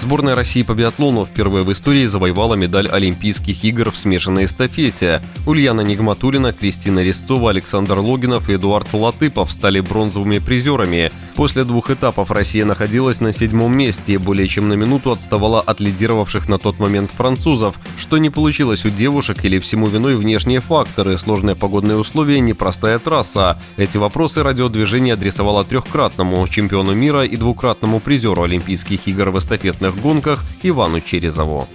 Сборная России по биатлону впервые в истории завоевала медаль Олимпийских игр в смешанной эстафете. Ульяна Нигматулина, Кристина Резцова, Александр Логинов и Эдуард Латыпов стали бронзовыми призерами. После двух этапов Россия находилась на седьмом месте и более чем на минуту отставала от лидировавших на тот момент французов, что не получилось у девушек или всему виной внешние факторы, сложные погодные условия, непростая трасса. Эти вопросы радиодвижение адресовало трехкратному чемпиону мира и двукратному призеру Олимпийских игр в эстафетных гонках Ивану Черезову.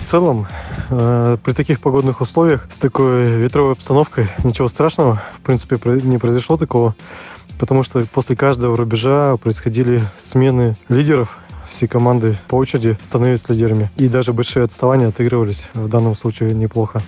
В целом, э, при таких погодных условиях, с такой ветровой обстановкой, ничего страшного, в принципе, не произошло такого, потому что после каждого рубежа происходили смены лидеров, все команды по очереди становились лидерами. И даже большие отставания отыгрывались в данном случае неплохо.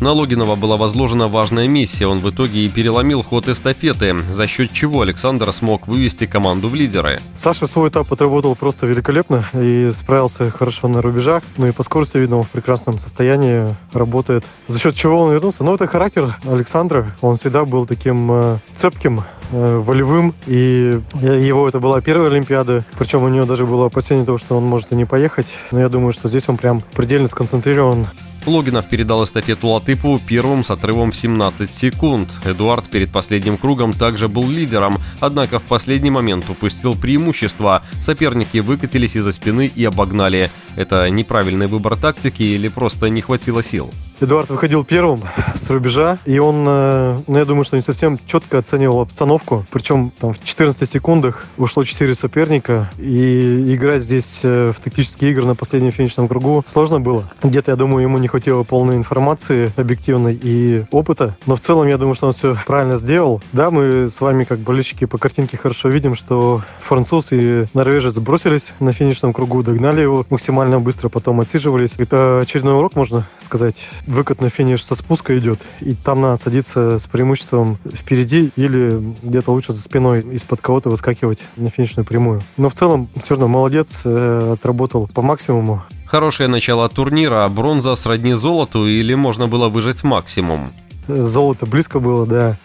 На Логинова была возложена важная миссия. Он в итоге и переломил ход эстафеты, за счет чего Александр смог вывести команду в лидеры. Саша свой этап отработал просто великолепно и справился хорошо на рубежах. Ну и по скорости, видно, он в прекрасном состоянии работает. За счет чего он вернулся? Ну, это характер Александра. Он всегда был таким э, цепким, э, волевым. И его это была первая Олимпиада. Причем у него даже было опасение того, что он может и не поехать. Но я думаю, что здесь он прям предельно сконцентрирован Логинов передал эстафету Латыпу первым с отрывом 17 секунд. Эдуард перед последним кругом также был лидером, однако в последний момент упустил преимущество. Соперники выкатились из-за спины и обогнали. Это неправильный выбор тактики или просто не хватило сил? Эдуард выходил первым с рубежа, и он, э, ну, я думаю, что не совсем четко оценивал обстановку. Причем там в 14 секундах ушло 4 соперника, и играть здесь э, в тактические игры на последнем финишном кругу сложно было. Где-то, я думаю, ему не хватило полной информации объективной и опыта, но в целом я думаю, что он все правильно сделал. Да, мы с вами, как болельщики, по картинке хорошо видим, что француз и норвежец бросились на финишном кругу, догнали его максимально быстро, потом отсиживались. Это очередной урок, можно сказать выкат на финиш со спуска идет, и там надо садиться с преимуществом впереди или где-то лучше за спиной из-под кого-то выскакивать на финишную прямую. Но в целом все равно молодец, э, отработал по максимуму. Хорошее начало турнира, а бронза сродни золоту или можно было выжать максимум? Золото близко было, да.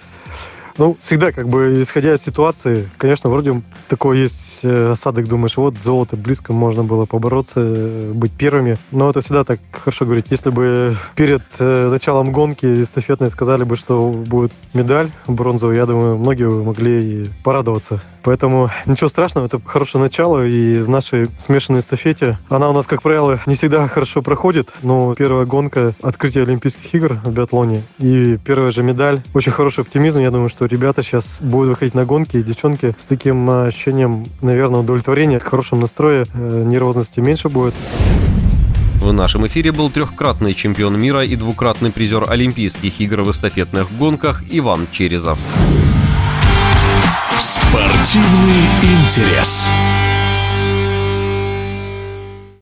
Ну, всегда, как бы, исходя из ситуации, конечно, вроде такой есть э, осадок, думаешь, вот золото близко, можно было побороться, э, быть первыми. Но это всегда так хорошо говорить. Если бы перед э, началом гонки эстафетной сказали бы, что будет медаль бронзовая, я думаю, многие могли и порадоваться. Поэтому ничего страшного, это хорошее начало, и в нашей смешанной эстафете она у нас, как правило, не всегда хорошо проходит, но первая гонка открытия Олимпийских игр в биатлоне и первая же медаль. Очень хороший оптимизм, я думаю, что ребята сейчас будут выходить на гонки, и девчонки с таким ощущением, наверное, удовлетворения, хорошем настрое, э, нервозности меньше будет. В нашем эфире был трехкратный чемпион мира и двукратный призер Олимпийских игр в эстафетных гонках Иван Черезов. Спортивный интерес.